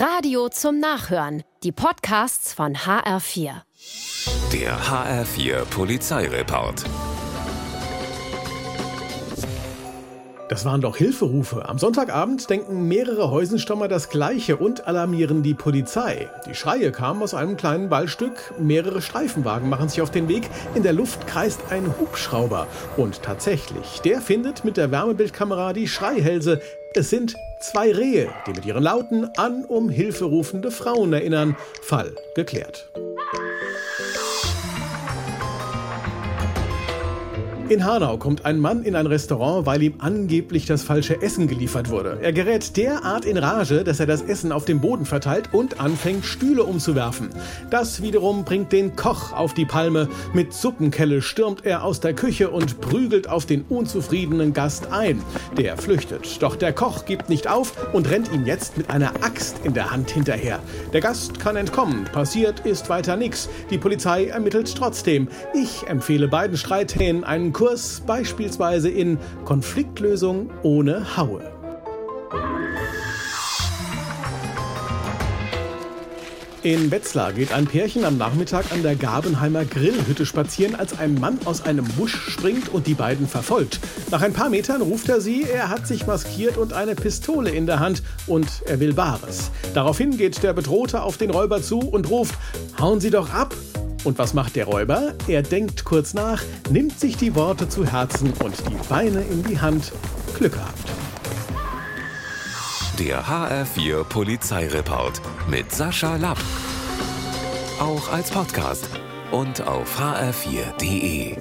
Radio zum Nachhören. Die Podcasts von HR4. Der HR4 Polizeireport. Das waren doch Hilferufe. Am Sonntagabend denken mehrere Häusenstammer das Gleiche und alarmieren die Polizei. Die Schreie kamen aus einem kleinen Waldstück. Mehrere Streifenwagen machen sich auf den Weg. In der Luft kreist ein Hubschrauber. Und tatsächlich, der findet mit der Wärmebildkamera die Schreihälse. Es sind zwei Rehe, die mit ihren Lauten an um Hilfe rufende Frauen erinnern. Fall geklärt. In Hanau kommt ein Mann in ein Restaurant, weil ihm angeblich das falsche Essen geliefert wurde. Er gerät derart in Rage, dass er das Essen auf dem Boden verteilt und anfängt, Stühle umzuwerfen. Das wiederum bringt den Koch auf die Palme. Mit Suppenkelle stürmt er aus der Küche und prügelt auf den unzufriedenen Gast ein. Der flüchtet. Doch der Koch gibt nicht auf und rennt ihm jetzt mit einer Axt in der Hand hinterher. Der Gast kann entkommen. Passiert ist weiter nichts. Die Polizei ermittelt trotzdem. Ich empfehle beiden Streithähnen einen Kurs beispielsweise in Konfliktlösung ohne Haue. In Wetzlar geht ein Pärchen am Nachmittag an der Gabenheimer Grillhütte spazieren, als ein Mann aus einem Busch springt und die beiden verfolgt. Nach ein paar Metern ruft er sie, er hat sich maskiert und eine Pistole in der Hand und er will Bares. Daraufhin geht der Bedrohte auf den Räuber zu und ruft, hauen Sie doch ab! Und was macht der Räuber? Er denkt kurz nach, nimmt sich die Worte zu Herzen und die Beine in die Hand. Glück gehabt. Der HR4 Polizeireport mit Sascha Lapp. Auch als Podcast und auf hr4.de.